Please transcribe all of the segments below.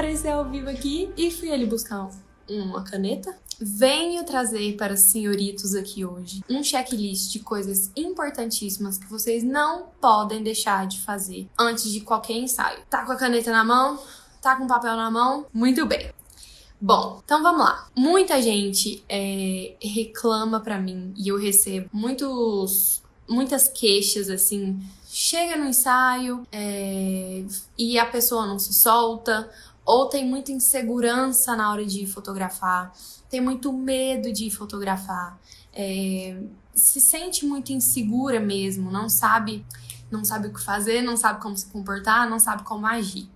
aparecer ao vivo aqui e fui ali buscar uma caneta. Venho trazer para os senhoritos aqui hoje um checklist de coisas importantíssimas que vocês não podem deixar de fazer antes de qualquer ensaio. Tá com a caneta na mão? Tá com papel na mão? Muito bem. Bom, então vamos lá. Muita gente é, reclama para mim e eu recebo muitos, muitas queixas assim. Chega no ensaio é, e a pessoa não se solta, ou tem muita insegurança na hora de fotografar, tem muito medo de fotografar, é, se sente muito insegura mesmo, não sabe, não sabe o que fazer, não sabe como se comportar, não sabe como agir.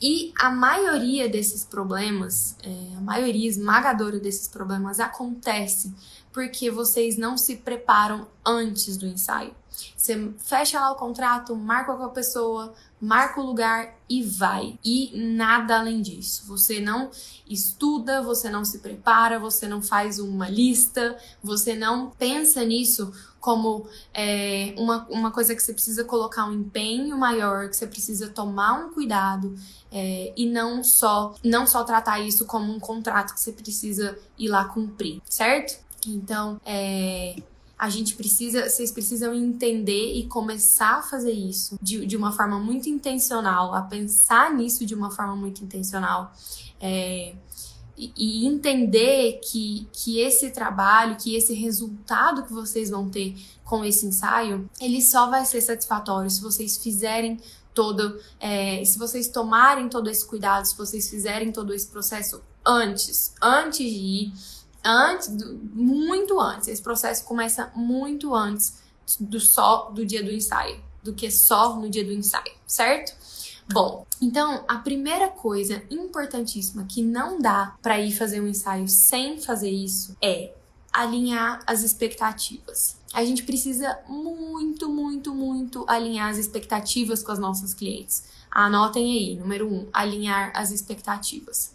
E a maioria desses problemas, é, a maioria esmagadora desses problemas acontece porque vocês não se preparam antes do ensaio. Você fecha lá o contrato, marca com a pessoa, marca o lugar e vai. E nada além disso. Você não estuda, você não se prepara, você não faz uma lista, você não pensa nisso como é, uma, uma coisa que você precisa colocar um empenho maior, que você precisa tomar um cuidado é, e não só não só tratar isso como um contrato que você precisa ir lá cumprir, certo? Então, é, a gente precisa, vocês precisam entender e começar a fazer isso de, de uma forma muito intencional, a pensar nisso de uma forma muito intencional. É, e, entender que, que esse trabalho, que esse resultado que vocês vão ter com esse ensaio, ele só vai ser satisfatório se vocês fizerem todo, é, se vocês tomarem todo esse cuidado, se vocês fizerem todo esse processo antes, antes de ir, antes, do, muito antes. Esse processo começa muito antes do só do dia do ensaio, do que só no dia do ensaio, certo? Bom, então a primeira coisa importantíssima que não dá para ir fazer um ensaio sem fazer isso é alinhar as expectativas. A gente precisa muito, muito, muito alinhar as expectativas com as nossas clientes. Anotem aí, número um, alinhar as expectativas.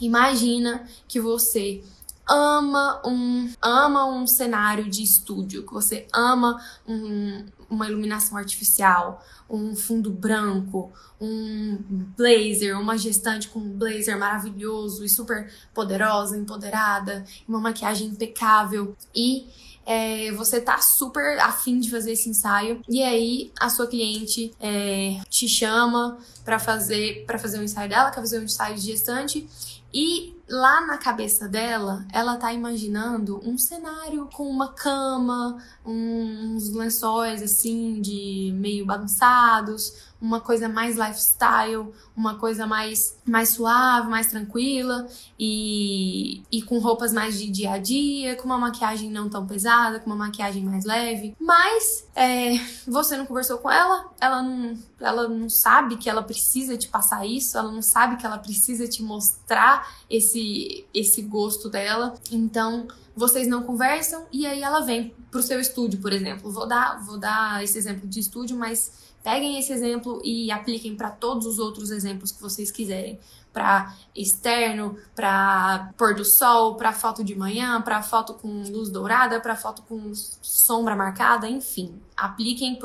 Imagina que você ama um ama um cenário de estúdio, que você ama um, uma iluminação artificial, um fundo branco, um blazer, uma gestante com um blazer maravilhoso e super poderosa, empoderada, uma maquiagem impecável. E é, você tá super afim de fazer esse ensaio. E aí a sua cliente é, te chama para fazer para fazer um ensaio dela, quer fazer um ensaio de gestante. E lá na cabeça dela, ela tá imaginando um cenário com uma cama, uns lençóis assim de meio bagunçados, uma coisa mais lifestyle, uma coisa mais, mais suave, mais tranquila e, e com roupas mais de dia a dia, com uma maquiagem não tão pesada, com uma maquiagem mais leve. Mas é, você não conversou com ela, ela não, ela não sabe que ela precisa te passar isso, ela não sabe que ela precisa te mostrar esse, esse gosto dela. Então vocês não conversam e aí ela vem pro seu estúdio, por exemplo. Vou dar, vou dar esse exemplo de estúdio, mas Peguem esse exemplo e apliquem para todos os outros exemplos que vocês quiserem. Para externo, para pôr do sol, para foto de manhã, para foto com luz dourada, para foto com sombra marcada, enfim. Apliquem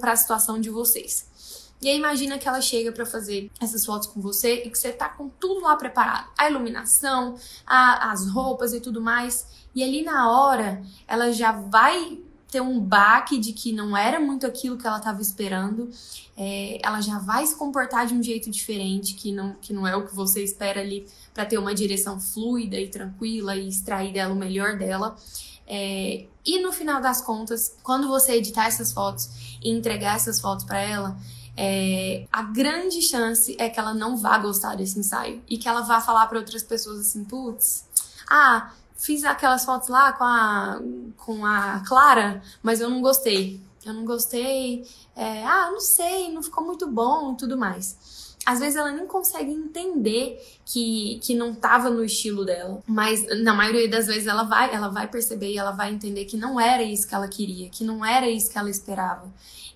para a situação de vocês. E aí imagina que ela chega para fazer essas fotos com você e que você tá com tudo lá preparado. A iluminação, a, as roupas e tudo mais. E ali na hora, ela já vai ter um baque de que não era muito aquilo que ela estava esperando, é, ela já vai se comportar de um jeito diferente, que não, que não é o que você espera ali para ter uma direção fluida e tranquila e extrair dela o melhor dela. É, e no final das contas, quando você editar essas fotos e entregar essas fotos para ela, é, a grande chance é que ela não vá gostar desse ensaio e que ela vá falar para outras pessoas assim, putz, ah, fiz aquelas fotos lá com a, com a Clara, mas eu não gostei. Eu não gostei. É, ah, não sei, não ficou muito bom tudo mais. Às vezes ela nem consegue entender que, que não tava no estilo dela. Mas na maioria das vezes ela vai, ela vai perceber e ela vai entender que não era isso que ela queria, que não era isso que ela esperava.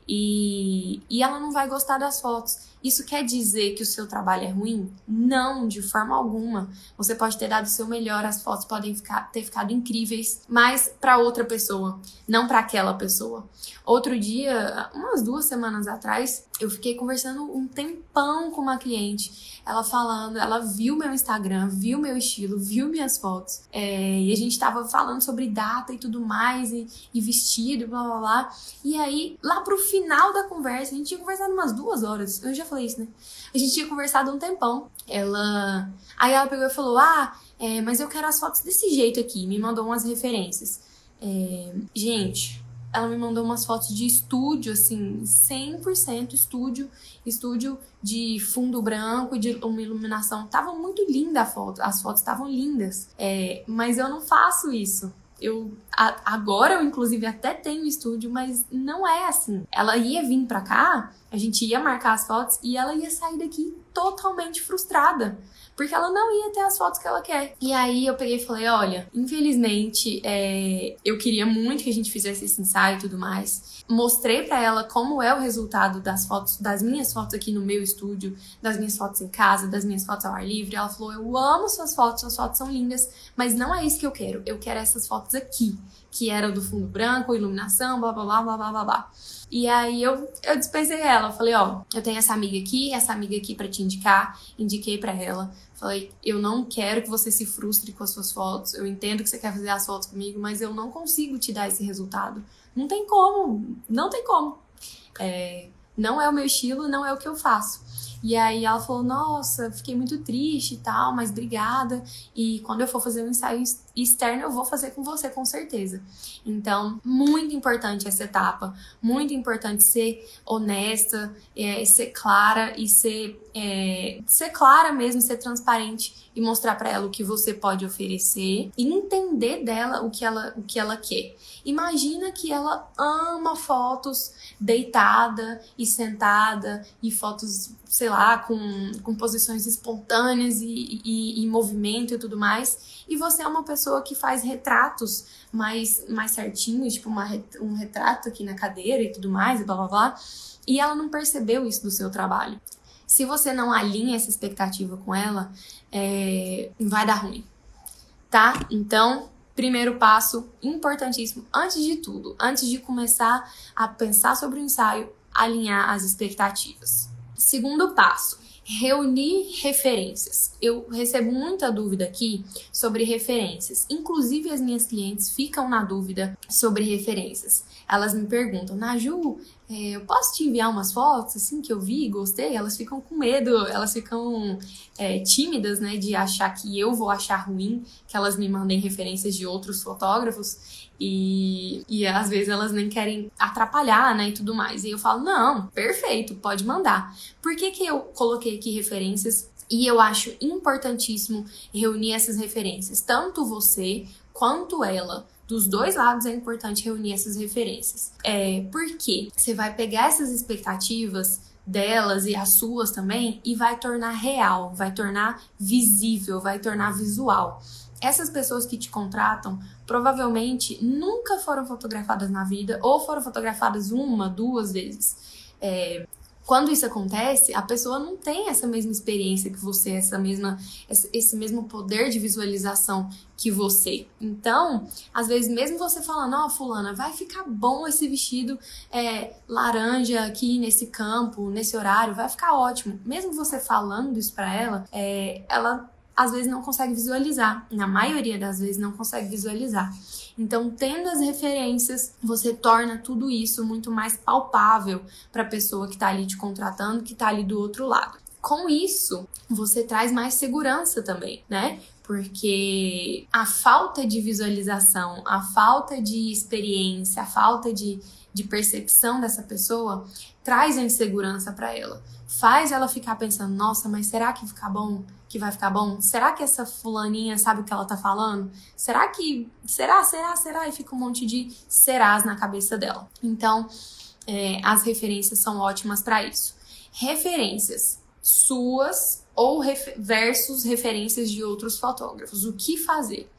E, e ela não vai gostar das fotos. Isso quer dizer que o seu trabalho é ruim? Não, de forma alguma. Você pode ter dado o seu melhor, as fotos podem ficar, ter ficado incríveis, mas para outra pessoa, não para aquela pessoa. Outro dia, umas duas semanas atrás, eu fiquei conversando um tempão com uma cliente. Ela falando, ela viu meu Instagram, viu meu estilo, viu minhas fotos. É, e a gente tava falando sobre data e tudo mais, e, e vestido, blá blá blá. E aí, lá pro final da conversa, a gente tinha conversado umas duas horas. Eu já falei isso, né? A gente tinha conversado um tempão. Ela. Aí ela pegou e falou: Ah, é, mas eu quero as fotos desse jeito aqui. Me mandou umas referências. É, gente, ela me mandou umas fotos de estúdio, assim, 100% estúdio, estúdio de fundo branco, de uma iluminação. Tava muito linda a foto, as fotos estavam lindas. É, mas eu não faço isso. Eu a, agora eu inclusive até tenho estúdio, mas não é assim. Ela ia vir para cá, a gente ia marcar as fotos e ela ia sair daqui totalmente frustrada porque ela não ia ter as fotos que ela quer. E aí eu peguei e falei: olha, infelizmente, é, eu queria muito que a gente fizesse esse ensaio e tudo mais. Mostrei para ela como é o resultado das fotos, das minhas fotos aqui no meu estúdio, das minhas fotos em casa, das minhas fotos ao ar livre. Ela falou: eu amo suas fotos, suas fotos são lindas, mas não é isso que eu quero. Eu quero essas fotos aqui, que era do fundo branco, iluminação, blá blá blá blá blá blá. E aí eu, eu dispensei ela. Falei, ó, eu tenho essa amiga aqui, essa amiga aqui para te indicar. Indiquei para ela. Falei, eu não quero que você se frustre com as suas fotos. Eu entendo que você quer fazer as fotos comigo, mas eu não consigo te dar esse resultado. Não tem como, não tem como. É, não é o meu estilo, não é o que eu faço. E aí ela falou: Nossa, fiquei muito triste e tal, mas obrigada. E quando eu for fazer um ensaio externo, eu vou fazer com você, com certeza. Então, muito importante essa etapa. Muito importante ser honesta, é, ser clara e ser, é, ser clara mesmo, ser transparente e mostrar para ela o que você pode oferecer e entender dela o que ela, o que ela quer. Imagina que ela ama fotos deitada e sentada e fotos, sei lá, com, com posições espontâneas e, e, e movimento e tudo mais. E você é uma pessoa que faz retratos mais, mais certinhos, tipo uma, um retrato aqui na cadeira e tudo mais, e blá blá blá. E ela não percebeu isso do seu trabalho. Se você não alinha essa expectativa com ela, é, vai dar ruim, tá? Então, primeiro passo importantíssimo, antes de tudo, antes de começar a pensar sobre o ensaio, alinhar as expectativas. Segundo passo, reunir referências. Eu recebo muita dúvida aqui sobre referências. Inclusive, as minhas clientes ficam na dúvida sobre referências. Elas me perguntam, Naju, eu posso te enviar umas fotos assim que eu vi, gostei? Elas ficam com medo, elas ficam é, tímidas, né, de achar que eu vou achar ruim que elas me mandem referências de outros fotógrafos. E, e às vezes elas nem querem atrapalhar, né, e tudo mais. E eu falo, não, perfeito, pode mandar. Por que, que eu coloquei aqui referências? E eu acho importantíssimo reunir essas referências, tanto você quanto ela. Dos dois lados é importante reunir essas referências. É, porque você vai pegar essas expectativas delas e as suas também e vai tornar real, vai tornar visível, vai tornar visual. Essas pessoas que te contratam provavelmente nunca foram fotografadas na vida ou foram fotografadas uma, duas vezes. É, quando isso acontece, a pessoa não tem essa mesma experiência que você, essa mesma, esse mesmo poder de visualização que você. Então, às vezes, mesmo você falando, ó, oh, fulana, vai ficar bom esse vestido é, laranja aqui nesse campo, nesse horário, vai ficar ótimo. Mesmo você falando isso pra ela, é, ela às vezes não consegue visualizar. Na maioria das vezes não consegue visualizar. Então, tendo as referências, você torna tudo isso muito mais palpável para a pessoa que está ali te contratando, que está ali do outro lado. Com isso, você traz mais segurança também, né? Porque a falta de visualização, a falta de experiência, a falta de, de percepção dessa pessoa traz a insegurança para ela. Faz ela ficar pensando: nossa, mas será que ficar bom? que vai ficar bom? Será que essa fulaninha sabe o que ela tá falando? Será que. Será, será, será? E fica um monte de serás na cabeça dela. Então, é, as referências são ótimas para isso. Referências suas ou versus referências de outros fotógrafos. O que fazer?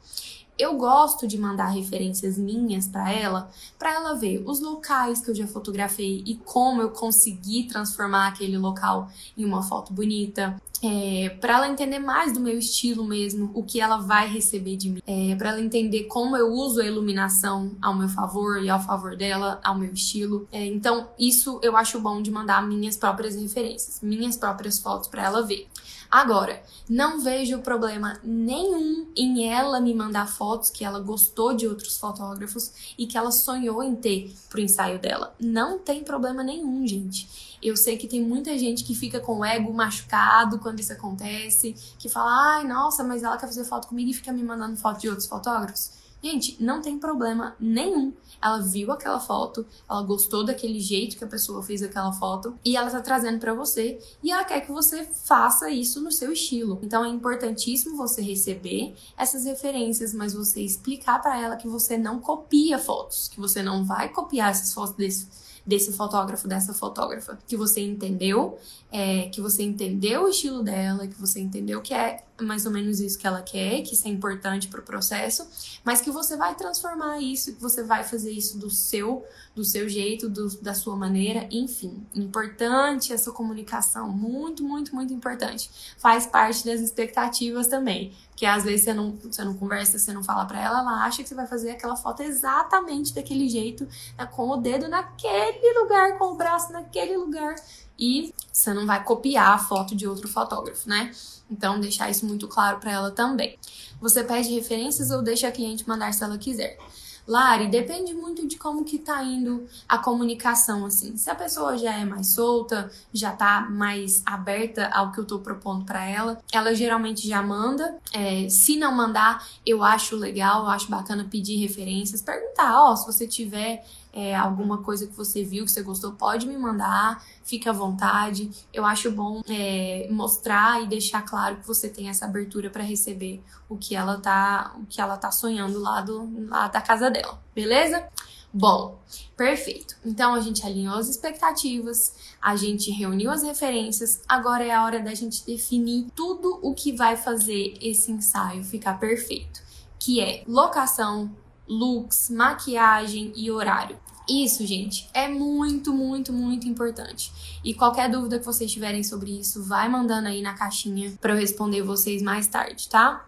Eu gosto de mandar referências minhas para ela, para ela ver os locais que eu já fotografei e como eu consegui transformar aquele local em uma foto bonita. É, para ela entender mais do meu estilo mesmo, o que ela vai receber de mim, é, para ela entender como eu uso a iluminação ao meu favor e ao favor dela, ao meu estilo. É, então, isso eu acho bom de mandar minhas próprias referências, minhas próprias fotos para ela ver. Agora, não vejo problema nenhum em ela me mandar fotos que ela gostou de outros fotógrafos e que ela sonhou em ter pro ensaio dela. Não tem problema nenhum, gente. Eu sei que tem muita gente que fica com o ego machucado quando isso acontece, que fala, ai, nossa, mas ela quer fazer foto comigo e fica me mandando foto de outros fotógrafos. Gente, não tem problema nenhum. Ela viu aquela foto, ela gostou daquele jeito que a pessoa fez aquela foto e ela tá trazendo para você e ela quer que você faça isso no seu estilo. Então é importantíssimo você receber essas referências, mas você explicar para ela que você não copia fotos, que você não vai copiar essas fotos desse desse fotógrafo, dessa fotógrafa, que você entendeu, é, que você entendeu o estilo dela, que você entendeu que é mais ou menos isso que ela quer, que isso é importante para o processo, mas que você vai transformar isso, que você vai fazer isso do seu, do seu jeito, do, da sua maneira, enfim, importante essa comunicação, muito, muito, muito importante. Faz parte das expectativas também, que às vezes você não, você não conversa, você não fala para ela, ela acha que você vai fazer aquela foto exatamente daquele jeito, né, com o dedo naquele lugar, com o braço naquele lugar, e você não vai copiar a foto de outro fotógrafo, né? Então, deixar isso muito claro para ela também. Você pede referências ou deixa a cliente mandar se ela quiser. Lari, depende muito de como que tá indo a comunicação, assim. Se a pessoa já é mais solta, já tá mais aberta ao que eu tô propondo para ela, ela geralmente já manda. É, se não mandar, eu acho legal, eu acho bacana pedir referências, perguntar, ó, oh, se você tiver é, alguma coisa que você viu, que você gostou, pode me mandar, fique à vontade. Eu acho bom é, mostrar e deixar claro que você tem essa abertura para receber o que ela tá, o que ela tá sonhando lá, do, lá da casa dela, beleza? Bom, perfeito. Então a gente alinhou as expectativas, a gente reuniu as referências, agora é a hora da gente definir tudo o que vai fazer esse ensaio ficar perfeito, que é locação, looks, maquiagem e horário. Isso, gente, é muito, muito, muito importante. E qualquer dúvida que vocês tiverem sobre isso, vai mandando aí na caixinha para eu responder vocês mais tarde, tá?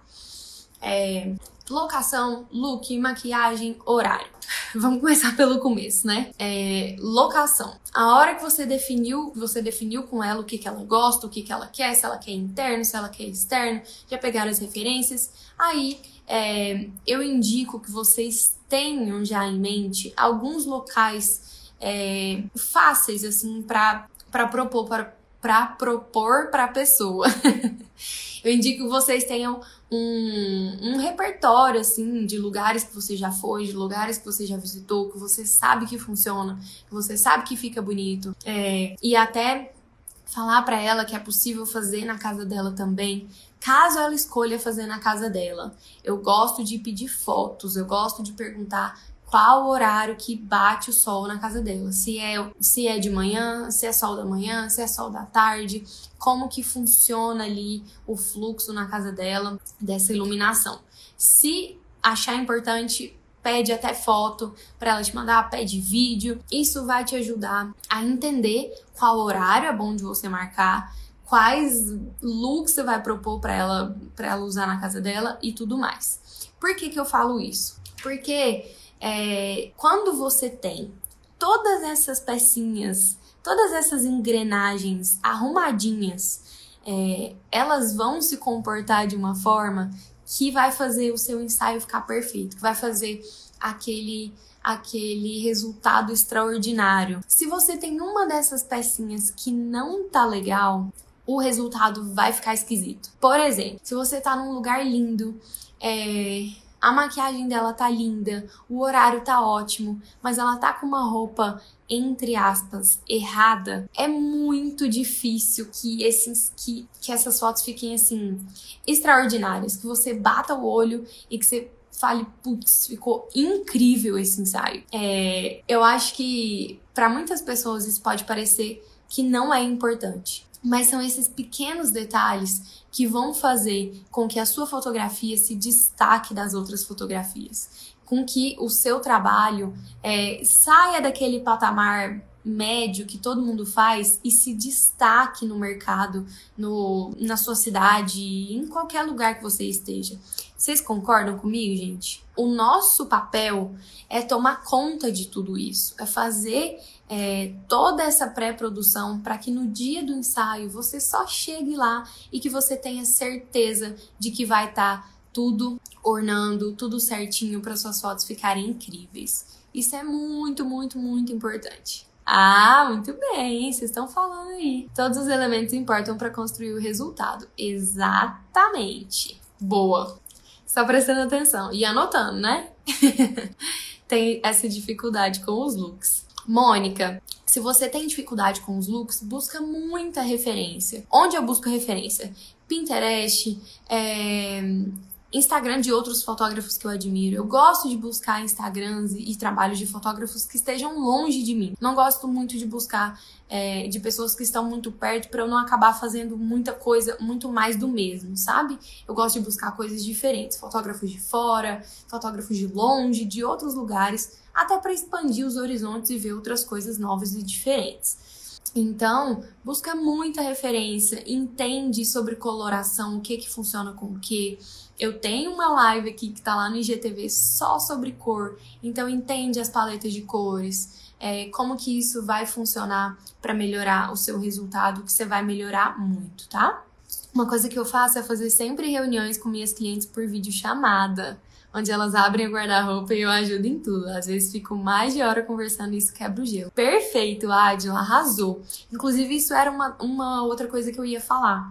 É, locação, look, maquiagem, horário. Vamos começar pelo começo, né? É, locação. A hora que você definiu, você definiu com ela o que, que ela gosta, o que, que ela quer, se ela quer interno, se ela quer externo, já pegaram as referências. Aí é, eu indico que vocês tenham já em mente alguns locais é, fáceis assim para propor para propor para a pessoa. eu indico que vocês tenham um, um repertório assim de lugares que você já foi, de lugares que você já visitou, que você sabe que funciona, que você sabe que fica bonito, é, e até falar para ela que é possível fazer na casa dela também, caso ela escolha fazer na casa dela. Eu gosto de pedir fotos, eu gosto de perguntar qual horário que bate o sol na casa dela. Se é, se é de manhã, se é sol da manhã, se é sol da tarde, como que funciona ali o fluxo na casa dela dessa iluminação. Se achar importante, pede até foto para ela te mandar, pede vídeo. Isso vai te ajudar a entender qual horário é bom de você marcar, quais looks você vai propor para ela para ela usar na casa dela e tudo mais. Por que que eu falo isso? Porque é, quando você tem todas essas pecinhas, todas essas engrenagens arrumadinhas, é, elas vão se comportar de uma forma que vai fazer o seu ensaio ficar perfeito, que vai fazer aquele aquele resultado extraordinário. Se você tem uma dessas pecinhas que não tá legal, o resultado vai ficar esquisito. Por exemplo, se você tá num lugar lindo, é, a maquiagem dela tá linda, o horário tá ótimo, mas ela tá com uma roupa entre aspas errada, é muito difícil que esses que, que essas fotos fiquem assim extraordinárias, que você bata o olho e que você fale, putz, ficou incrível esse ensaio. É, eu acho que para muitas pessoas isso pode parecer que não é importante. Mas são esses pequenos detalhes que vão fazer com que a sua fotografia se destaque das outras fotografias, com que o seu trabalho é, saia daquele patamar médio que todo mundo faz e se destaque no mercado, no, na sua cidade, em qualquer lugar que você esteja. Vocês concordam comigo, gente? O nosso papel é tomar conta de tudo isso, é fazer é, toda essa pré-produção para que no dia do ensaio você só chegue lá e que você tenha certeza de que vai estar tá tudo ornando, tudo certinho para suas fotos ficarem incríveis. Isso é muito, muito, muito importante. Ah, muito bem, vocês estão falando aí. Todos os elementos importam para construir o resultado. Exatamente. Boa. Só prestando atenção e anotando, né? tem essa dificuldade com os looks. Mônica, se você tem dificuldade com os looks, busca muita referência. Onde eu busco referência? Pinterest, é, Instagram de outros fotógrafos que eu admiro. Eu gosto de buscar Instagrams e trabalhos de fotógrafos que estejam longe de mim. Não gosto muito de buscar é, de pessoas que estão muito perto para eu não acabar fazendo muita coisa, muito mais do mesmo, sabe? Eu gosto de buscar coisas diferentes, fotógrafos de fora, fotógrafos de longe, de outros lugares, até para expandir os horizontes e ver outras coisas novas e diferentes. Então, busca muita referência, entende sobre coloração, o que que funciona com o que. Eu tenho uma live aqui que tá lá no IGTV só sobre cor, então entende as paletas de cores, é, como que isso vai funcionar para melhorar o seu resultado, que você vai melhorar muito, tá? Uma coisa que eu faço é fazer sempre reuniões com minhas clientes por vídeo chamada onde elas abrem o guarda-roupa e eu ajudo em tudo. Às vezes fico mais de hora conversando e isso quebra o gelo. Perfeito, Adila, arrasou. Inclusive, isso era uma, uma outra coisa que eu ia falar.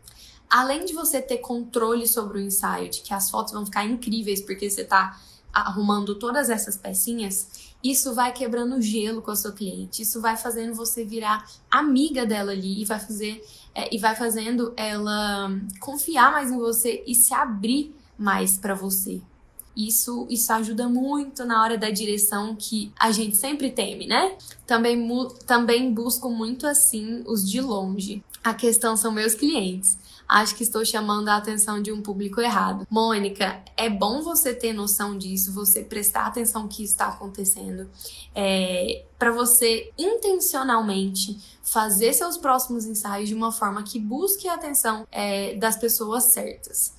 Além de você ter controle sobre o ensaio, de que as fotos vão ficar incríveis porque você tá arrumando todas essas pecinhas, isso vai quebrando o gelo com a sua cliente. Isso vai fazendo você virar amiga dela ali e vai fazer é, e vai fazendo ela confiar mais em você e se abrir mais para você. Isso, isso ajuda muito na hora da direção que a gente sempre teme, né? Também, também busco muito assim os de longe. A questão são meus clientes. Acho que estou chamando a atenção de um público errado. Mônica, é bom você ter noção disso, você prestar atenção no que está acontecendo, é, para você intencionalmente fazer seus próximos ensaios de uma forma que busque a atenção é, das pessoas certas.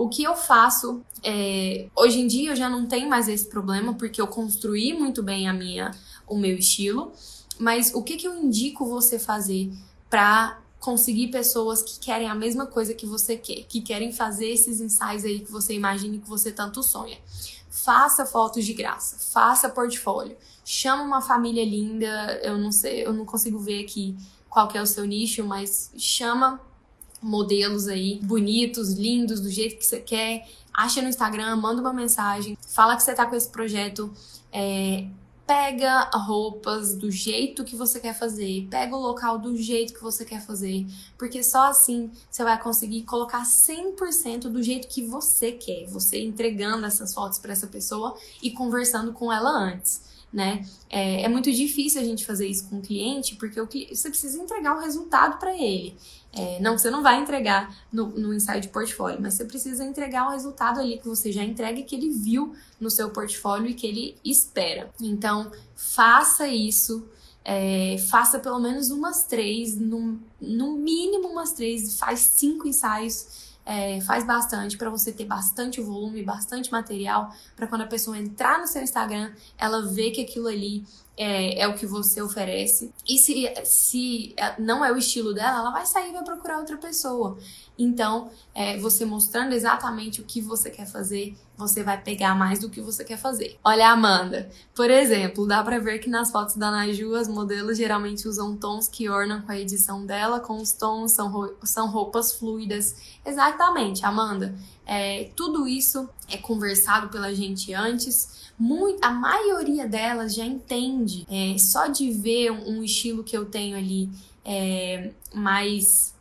O que eu faço é, hoje em dia eu já não tenho mais esse problema porque eu construí muito bem a minha o meu estilo, mas o que, que eu indico você fazer para conseguir pessoas que querem a mesma coisa que você quer, que querem fazer esses ensaios aí que você imagina que você tanto sonha. Faça fotos de graça, faça portfólio, chama uma família linda, eu não sei, eu não consigo ver aqui qual que é o seu nicho, mas chama modelos aí bonitos, lindos, do jeito que você quer. Acha no Instagram, manda uma mensagem, fala que você tá com esse projeto. É, pega roupas do jeito que você quer fazer, pega o local do jeito que você quer fazer, porque só assim você vai conseguir colocar 100% do jeito que você quer, você entregando essas fotos para essa pessoa e conversando com ela antes né? É, é, muito difícil a gente fazer isso com o cliente, porque o você precisa entregar um resultado para ele. É, não, você não vai entregar no, no ensaio de portfólio, mas você precisa entregar um resultado ali que você já entrega que ele viu no seu portfólio e que ele espera. Então, faça isso. É, faça pelo menos umas três, no, no mínimo umas três, faz cinco ensaios é, faz bastante para você ter bastante volume, bastante material, para quando a pessoa entrar no seu Instagram, ela vê que aquilo ali é, é, o que você oferece. E se, se não é o estilo dela, ela vai sair e vai procurar outra pessoa. Então, é, você mostrando exatamente o que você quer fazer, você vai pegar mais do que você quer fazer. Olha, Amanda, por exemplo, dá pra ver que nas fotos da Naju, as modelos geralmente usam tons que ornam com a edição dela, com os tons são, são roupas fluidas. Exatamente, Amanda. É, tudo isso é conversado pela gente antes. Muito, a maioria delas já entende. É, só de ver um, estilo que eu tenho ali é, mais.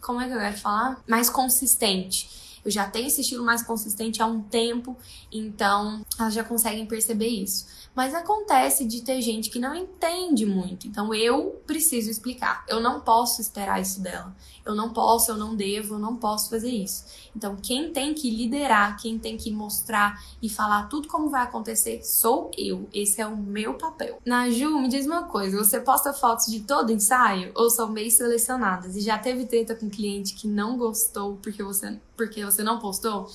Como é que eu ia falar? Mais consistente eu já tenho esse estilo mais consistente há um tempo, então elas já conseguem perceber isso. Mas acontece de ter gente que não entende muito. Então eu preciso explicar. Eu não posso esperar isso dela. Eu não posso, eu não devo, eu não posso fazer isso. Então quem tem que liderar, quem tem que mostrar e falar tudo como vai acontecer sou eu. Esse é o meu papel. Naju, me diz uma coisa, você posta fotos de todo ensaio ou são bem selecionadas? E já teve treta com cliente que não gostou porque você porque você não postou?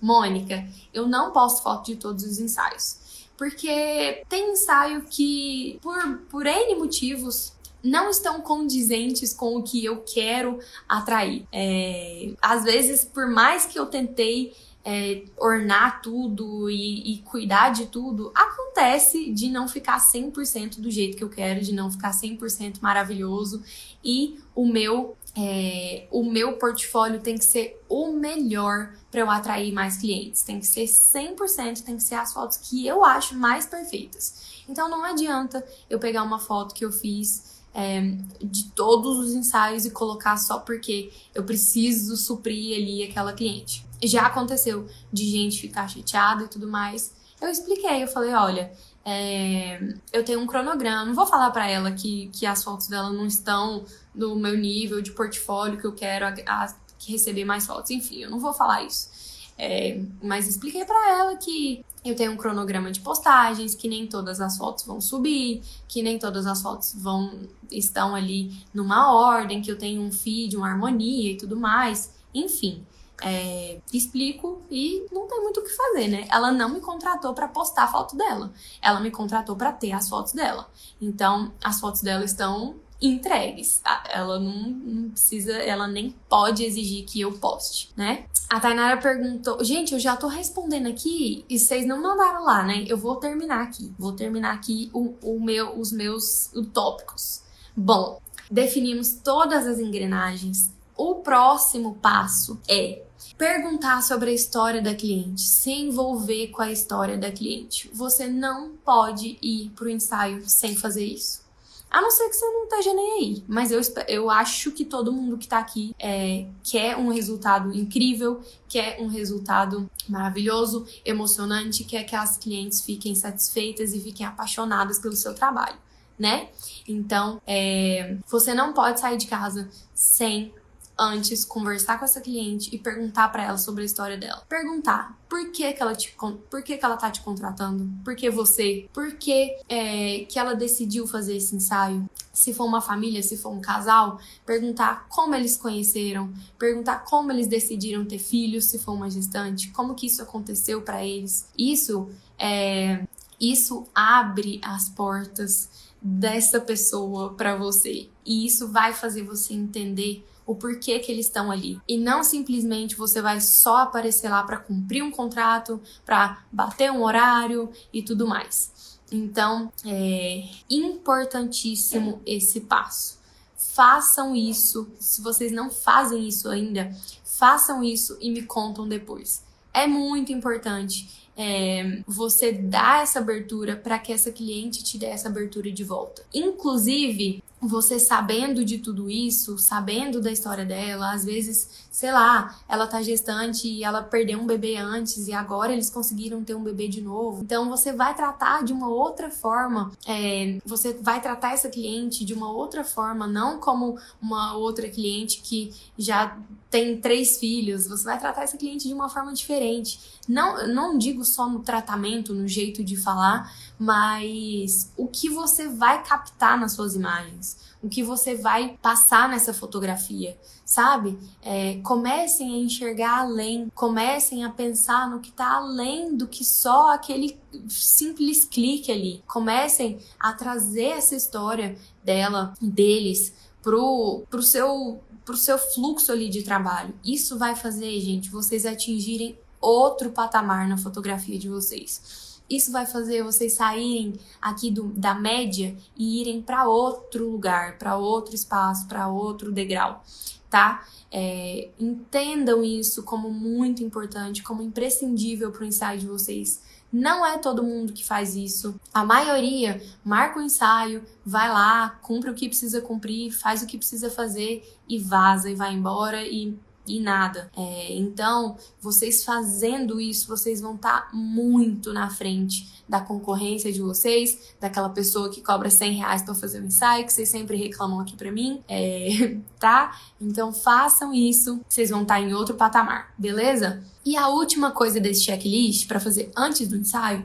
Mônica, eu não posto foto de todos os ensaios. Porque tem ensaio que, por, por N motivos, não estão condizentes com o que eu quero atrair. É, às vezes, por mais que eu tentei é, ornar tudo e, e, cuidar de tudo, acontece de não ficar 100% do jeito que eu quero, de não ficar 100% maravilhoso e o meu é, o meu portfólio tem que ser o melhor para eu atrair mais clientes. Tem que ser 100%, tem que ser as fotos que eu acho mais perfeitas. Então não adianta eu pegar uma foto que eu fiz é, de todos os ensaios e colocar só porque eu preciso suprir ali aquela cliente. Já aconteceu de gente ficar chateada e tudo mais. Eu expliquei, eu falei, olha, é, eu tenho um cronograma, não vou falar para ela que, que as fotos dela não estão no meu nível de portfólio que eu quero a, a, receber mais fotos, enfim, eu não vou falar isso. É, mas expliquei para ela que eu tenho um cronograma de postagens, que nem todas as fotos vão subir, que nem todas as fotos vão estão ali numa ordem, que eu tenho um feed, uma harmonia e tudo mais. Enfim, é, explico e não tem muito o que fazer, né? Ela não me contratou para postar a foto dela. Ela me contratou para ter as fotos dela. Então, as fotos dela estão entregues. Ela não, não, precisa, ela nem pode exigir que eu poste, né? A Tainara perguntou, gente, eu já tô respondendo aqui e vocês não mandaram lá, né? Eu vou terminar aqui, vou terminar aqui o, o meu, os meus tópicos. Bom, definimos todas as engrenagens. O próximo passo é perguntar sobre a história da cliente, se envolver com a história da cliente. Você não pode ir para o ensaio sem fazer isso. A não ser que você não esteja nem aí. Mas eu, eu acho que todo mundo que tá aqui é, quer um resultado incrível, quer um resultado maravilhoso, emocionante, quer que as clientes fiquem satisfeitas e fiquem apaixonadas pelo seu trabalho, né? Então, é, você não pode sair de casa sem antes conversar com essa cliente e perguntar para ela sobre a história dela. Perguntar por que que ela te por que que ela tá te contratando? Por que você? Por que é, que ela decidiu fazer esse ensaio? Se for uma família, se for um casal, perguntar como eles conheceram, perguntar como eles decidiram ter filhos, se for uma gestante, como que isso aconteceu para eles. Isso é isso abre as portas dessa pessoa para você e isso vai fazer você entender o porquê que eles estão ali. E não simplesmente você vai só aparecer lá para cumprir um contrato, para bater um horário e tudo mais. Então, é importantíssimo esse passo. Façam isso. Se vocês não fazem isso ainda, façam isso e me contam depois. É muito importante é, você dar essa abertura para que essa cliente te dê essa abertura de volta. Inclusive, você sabendo de tudo isso, sabendo da história dela, às vezes, sei lá, ela tá gestante e ela perdeu um bebê antes e agora eles conseguiram ter um bebê de novo. Então você vai tratar de uma outra forma, é, você vai tratar essa cliente de uma outra forma, não como uma outra cliente que já tem três filhos, você vai tratar essa cliente de uma forma diferente. Não, não digo só no tratamento, no jeito de falar, mas o que você vai captar nas suas imagens, o que você vai passar nessa fotografia, sabe? É, comecem a enxergar além, comecem a pensar no que está além do que só aquele simples clique ali. Comecem a trazer essa história dela, deles, pro, pro seu pro seu fluxo ali de trabalho. Isso vai fazer, gente, vocês atingirem outro patamar na fotografia de vocês. Isso vai fazer vocês saírem aqui do, da média e irem para outro lugar, para outro espaço, para outro degrau, tá? É, entendam isso como muito importante, como imprescindível para o ensaio de vocês. Não é todo mundo que faz isso. A maioria marca o ensaio, vai lá, cumpre o que precisa cumprir, faz o que precisa fazer e vaza e vai embora e e nada. É, então, vocês fazendo isso, vocês vão estar tá muito na frente da concorrência de vocês, daquela pessoa que cobra 100 reais para fazer um ensaio, que vocês sempre reclamam aqui para mim, é, tá? Então, façam isso, vocês vão estar tá em outro patamar, beleza? E a última coisa desse checklist para fazer antes do ensaio.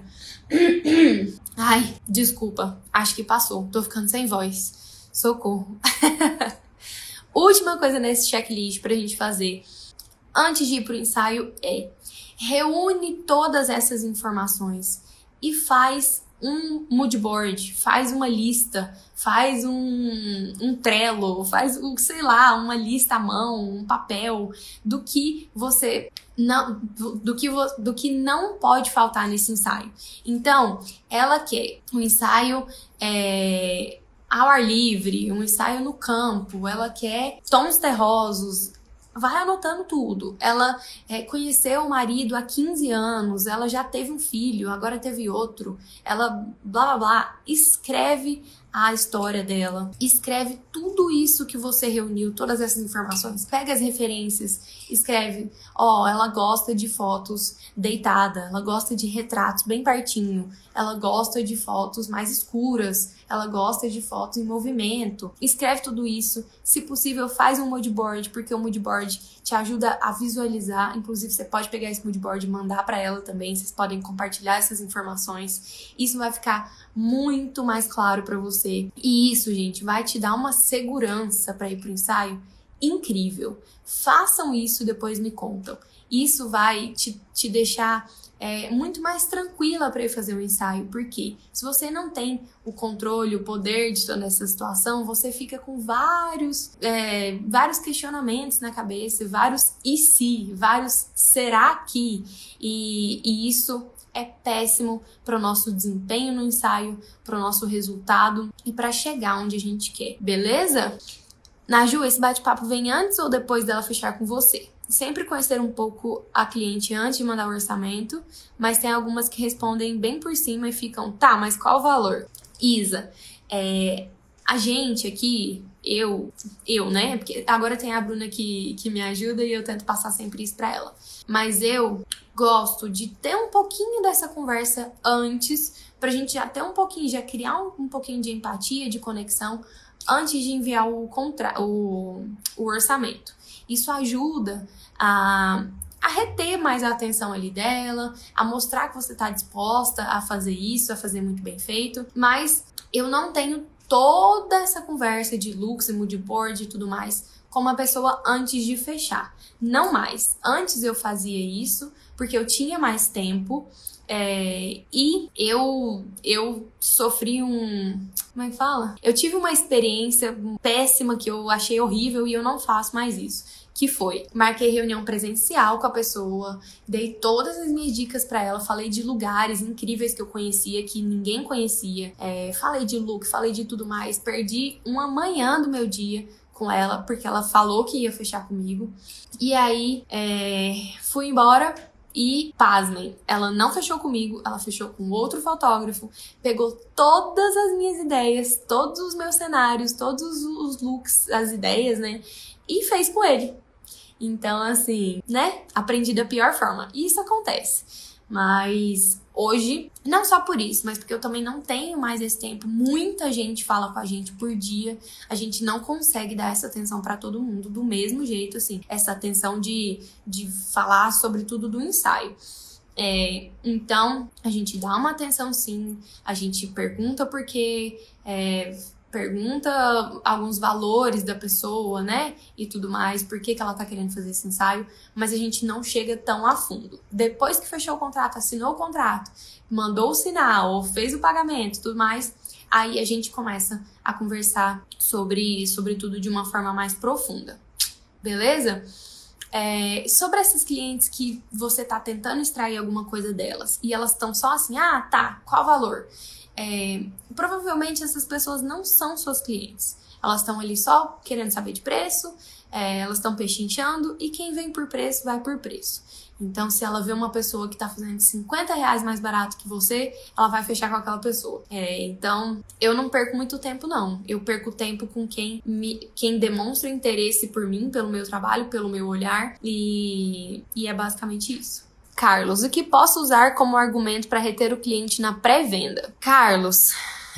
Ai, desculpa, acho que passou, tô ficando sem voz. Socorro. Última coisa nesse checklist pra gente fazer antes de ir pro ensaio é reúne todas essas informações e faz um mood board, faz uma lista, faz um, um trello, faz, sei lá, uma lista à mão, um papel do que você não do, do, que, do que não pode faltar nesse ensaio. Então, ela quer um ensaio é, ao ar livre, um ensaio no campo, ela quer tons terrosos, vai anotando tudo. Ela é, conheceu o marido há 15 anos, ela já teve um filho, agora teve outro, ela blá blá blá. Escreve a história dela, escreve tudo isso que você reuniu, todas essas informações, pega as referências, escreve, ó, oh, ela gosta de fotos deitada, ela gosta de retratos bem pertinho, ela gosta de fotos mais escuras, ela gosta de fotos em movimento. Escreve tudo isso, se possível, faz um mood board, porque o mood board te ajuda a visualizar, inclusive você pode pegar esse mood board e mandar para ela também, vocês podem compartilhar essas informações. Isso vai ficar muito mais claro para você. E isso, gente, vai te dar uma segurança para ir pro ensaio incrível. Façam isso depois me contam. Isso vai te, te deixar é, muito mais tranquila para ir fazer o ensaio, porque se você não tem o controle, o poder de toda essa situação, você fica com vários, é, vários questionamentos na cabeça, vários e se, vários será que, e, e isso é péssimo para o nosso desempenho no ensaio, para o nosso resultado e para chegar onde a gente quer, beleza? Naju, esse bate-papo vem antes ou depois dela fechar com você? Sempre conhecer um pouco a cliente antes de mandar o orçamento, mas tem algumas que respondem bem por cima e ficam, tá, mas qual o valor? Isa, é, a gente aqui, eu, eu, né? Porque agora tem a Bruna que, que me ajuda e eu tento passar sempre isso pra ela. Mas eu gosto de ter um pouquinho dessa conversa antes, pra gente já ter um pouquinho, já criar um, um pouquinho de empatia, de conexão, antes de enviar o, contra o, o orçamento. Isso ajuda a, a reter mais a atenção ali dela, a mostrar que você está disposta a fazer isso, a fazer muito bem feito. Mas eu não tenho toda essa conversa de looks e mood board e tudo mais com uma pessoa antes de fechar. Não mais. Antes eu fazia isso porque eu tinha mais tempo é, e eu, eu sofri um. Como é que fala? Eu tive uma experiência péssima que eu achei horrível e eu não faço mais isso que foi, marquei reunião presencial com a pessoa, dei todas as minhas dicas para ela, falei de lugares incríveis que eu conhecia, que ninguém conhecia, é, falei de look, falei de tudo mais, perdi uma manhã do meu dia com ela, porque ela falou que ia fechar comigo. E aí, é, fui embora, e, pasmem, ela não fechou comigo, ela fechou com outro fotógrafo, pegou todas as minhas ideias, todos os meus cenários, todos os looks, as ideias, né? E fez com ele. Então, assim, né? Aprendi da pior forma. E isso acontece. Mas hoje, não só por isso, mas porque eu também não tenho mais esse tempo. Muita gente fala com a gente por dia. A gente não consegue dar essa atenção para todo mundo do mesmo jeito, assim. Essa atenção de, de falar sobre tudo do ensaio. É, então, a gente dá uma atenção sim, a gente pergunta porque é, pergunta alguns valores da pessoa, né? E tudo mais, por que, que ela tá querendo fazer esse ensaio, mas a gente não chega tão a fundo. Depois que fechou o contrato, assinou o contrato, mandou o sinal, fez o pagamento tudo mais, aí a gente começa a conversar sobre, sobre tudo de uma forma mais profunda. Beleza? É, sobre essas clientes que você tá tentando extrair alguma coisa delas e elas estão só assim, ah, tá, qual valor? É, provavelmente essas pessoas não são suas clientes. Elas estão ali só querendo saber de preço, é, elas estão pechinchando e quem vem por preço vai por preço. Então, se ela vê uma pessoa que tá fazendo 50 reais mais barato que você, ela vai fechar com aquela pessoa. É, então, eu não perco muito tempo, não. Eu perco tempo com quem, me, quem demonstra interesse por mim, pelo meu trabalho, pelo meu olhar, e, e é basicamente isso. Carlos, o que posso usar como argumento para reter o cliente na pré-venda? Carlos,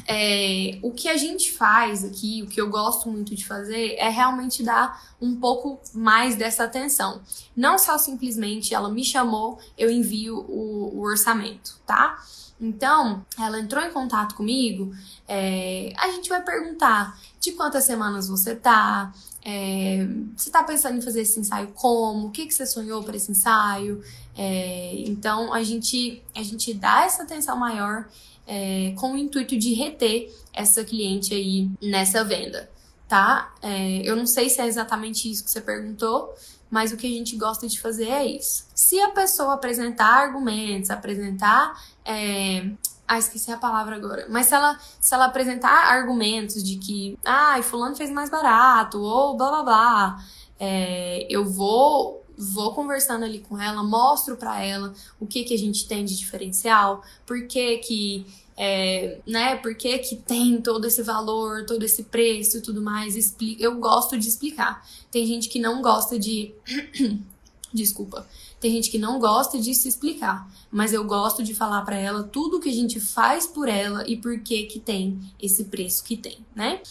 é, o que a gente faz aqui, o que eu gosto muito de fazer, é realmente dar um pouco mais dessa atenção. Não só simplesmente ela me chamou, eu envio o, o orçamento, tá? Então, ela entrou em contato comigo, é, a gente vai perguntar de quantas semanas você tá, é, você tá pensando em fazer esse ensaio como, o que, que você sonhou para esse ensaio. É, então, a gente, a gente dá essa atenção maior é, com o intuito de reter essa cliente aí nessa venda, tá? É, eu não sei se é exatamente isso que você perguntou, mas o que a gente gosta de fazer é isso. Se a pessoa apresentar argumentos, apresentar. É... Ah, esqueci a palavra agora. Mas se ela, se ela apresentar argumentos de que, ah, fulano fez mais barato, ou blá blá blá, é, eu vou vou conversando ali com ela, mostro para ela o que que a gente tem de diferencial, por que que é, né, por que que tem todo esse valor, todo esse preço e tudo mais, eu gosto de explicar. Tem gente que não gosta de desculpa. Tem gente que não gosta de se explicar, mas eu gosto de falar para ela tudo que a gente faz por ela e por que que tem esse preço que tem, né?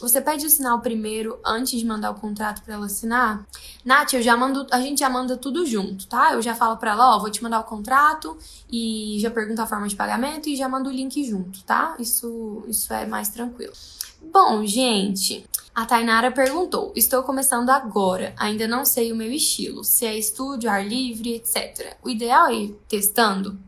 Você pede o sinal primeiro antes de mandar o contrato para ela assinar? Nath, eu já mando, a gente já manda tudo junto, tá? Eu já falo para ela, ó, vou te mandar o contrato e já pergunto a forma de pagamento e já mando o link junto, tá? Isso, isso é mais tranquilo. Bom, gente, a Tainara perguntou: Estou começando agora, ainda não sei o meu estilo, se é estúdio, ar livre, etc. O ideal é ir testando?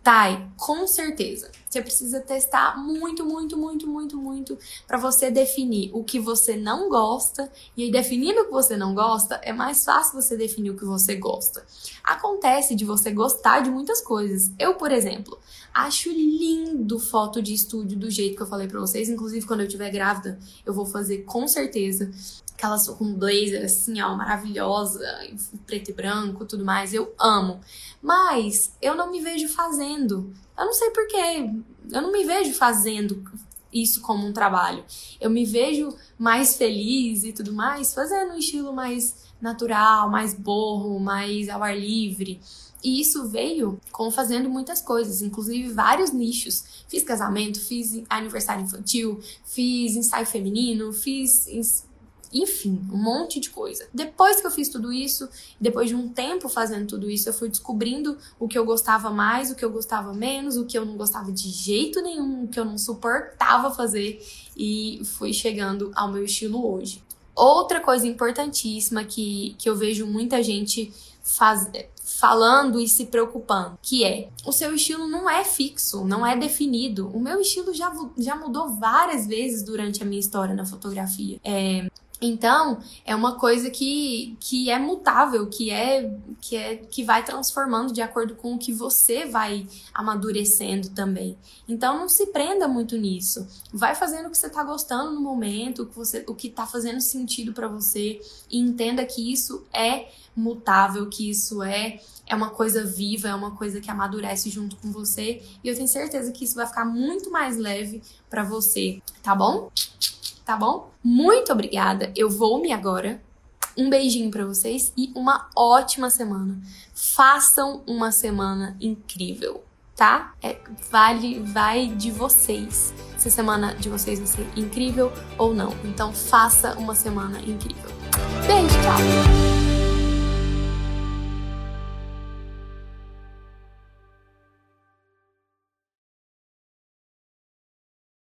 Tai, com certeza. Você precisa testar muito, muito, muito, muito, muito para você definir o que você não gosta. E aí, definindo o que você não gosta, é mais fácil você definir o que você gosta. Acontece de você gostar de muitas coisas. Eu, por exemplo, acho lindo foto de estúdio do jeito que eu falei para vocês. Inclusive, quando eu estiver grávida, eu vou fazer com certeza aquelas com blazer assim, ó, maravilhosa, preto e branco, tudo mais, eu amo. Mas eu não me vejo fazendo. Eu não sei porquê. Eu não me vejo fazendo isso como um trabalho. Eu me vejo mais feliz e tudo mais fazendo um estilo mais natural, mais borro, mais ao ar livre. E isso veio com fazendo muitas coisas, inclusive vários nichos. Fiz casamento, fiz aniversário infantil, fiz ensaio feminino, fiz enfim, um monte de coisa. Depois que eu fiz tudo isso, depois de um tempo fazendo tudo isso, eu fui descobrindo o que eu gostava mais, o que eu gostava menos, o que eu não gostava de jeito nenhum, o que eu não suportava fazer e fui chegando ao meu estilo hoje. Outra coisa importantíssima que, que eu vejo muita gente faz, falando e se preocupando, que é o seu estilo não é fixo, não é definido. O meu estilo já, já mudou várias vezes durante a minha história na fotografia. É, então, é uma coisa que, que é mutável, que é, que é que vai transformando de acordo com o que você vai amadurecendo também. Então, não se prenda muito nisso. Vai fazendo o que você está gostando no momento, o que você, o que está fazendo sentido para você e entenda que isso é mutável, que isso é é uma coisa viva, é uma coisa que amadurece junto com você, e eu tenho certeza que isso vai ficar muito mais leve para você, tá bom? Tá bom? Muito obrigada. Eu vou-me agora. Um beijinho para vocês e uma ótima semana. Façam uma semana incrível, tá? É, vale, vai de vocês. Se a semana de vocês vai ser incrível ou não. Então faça uma semana incrível. Beijo, tchau.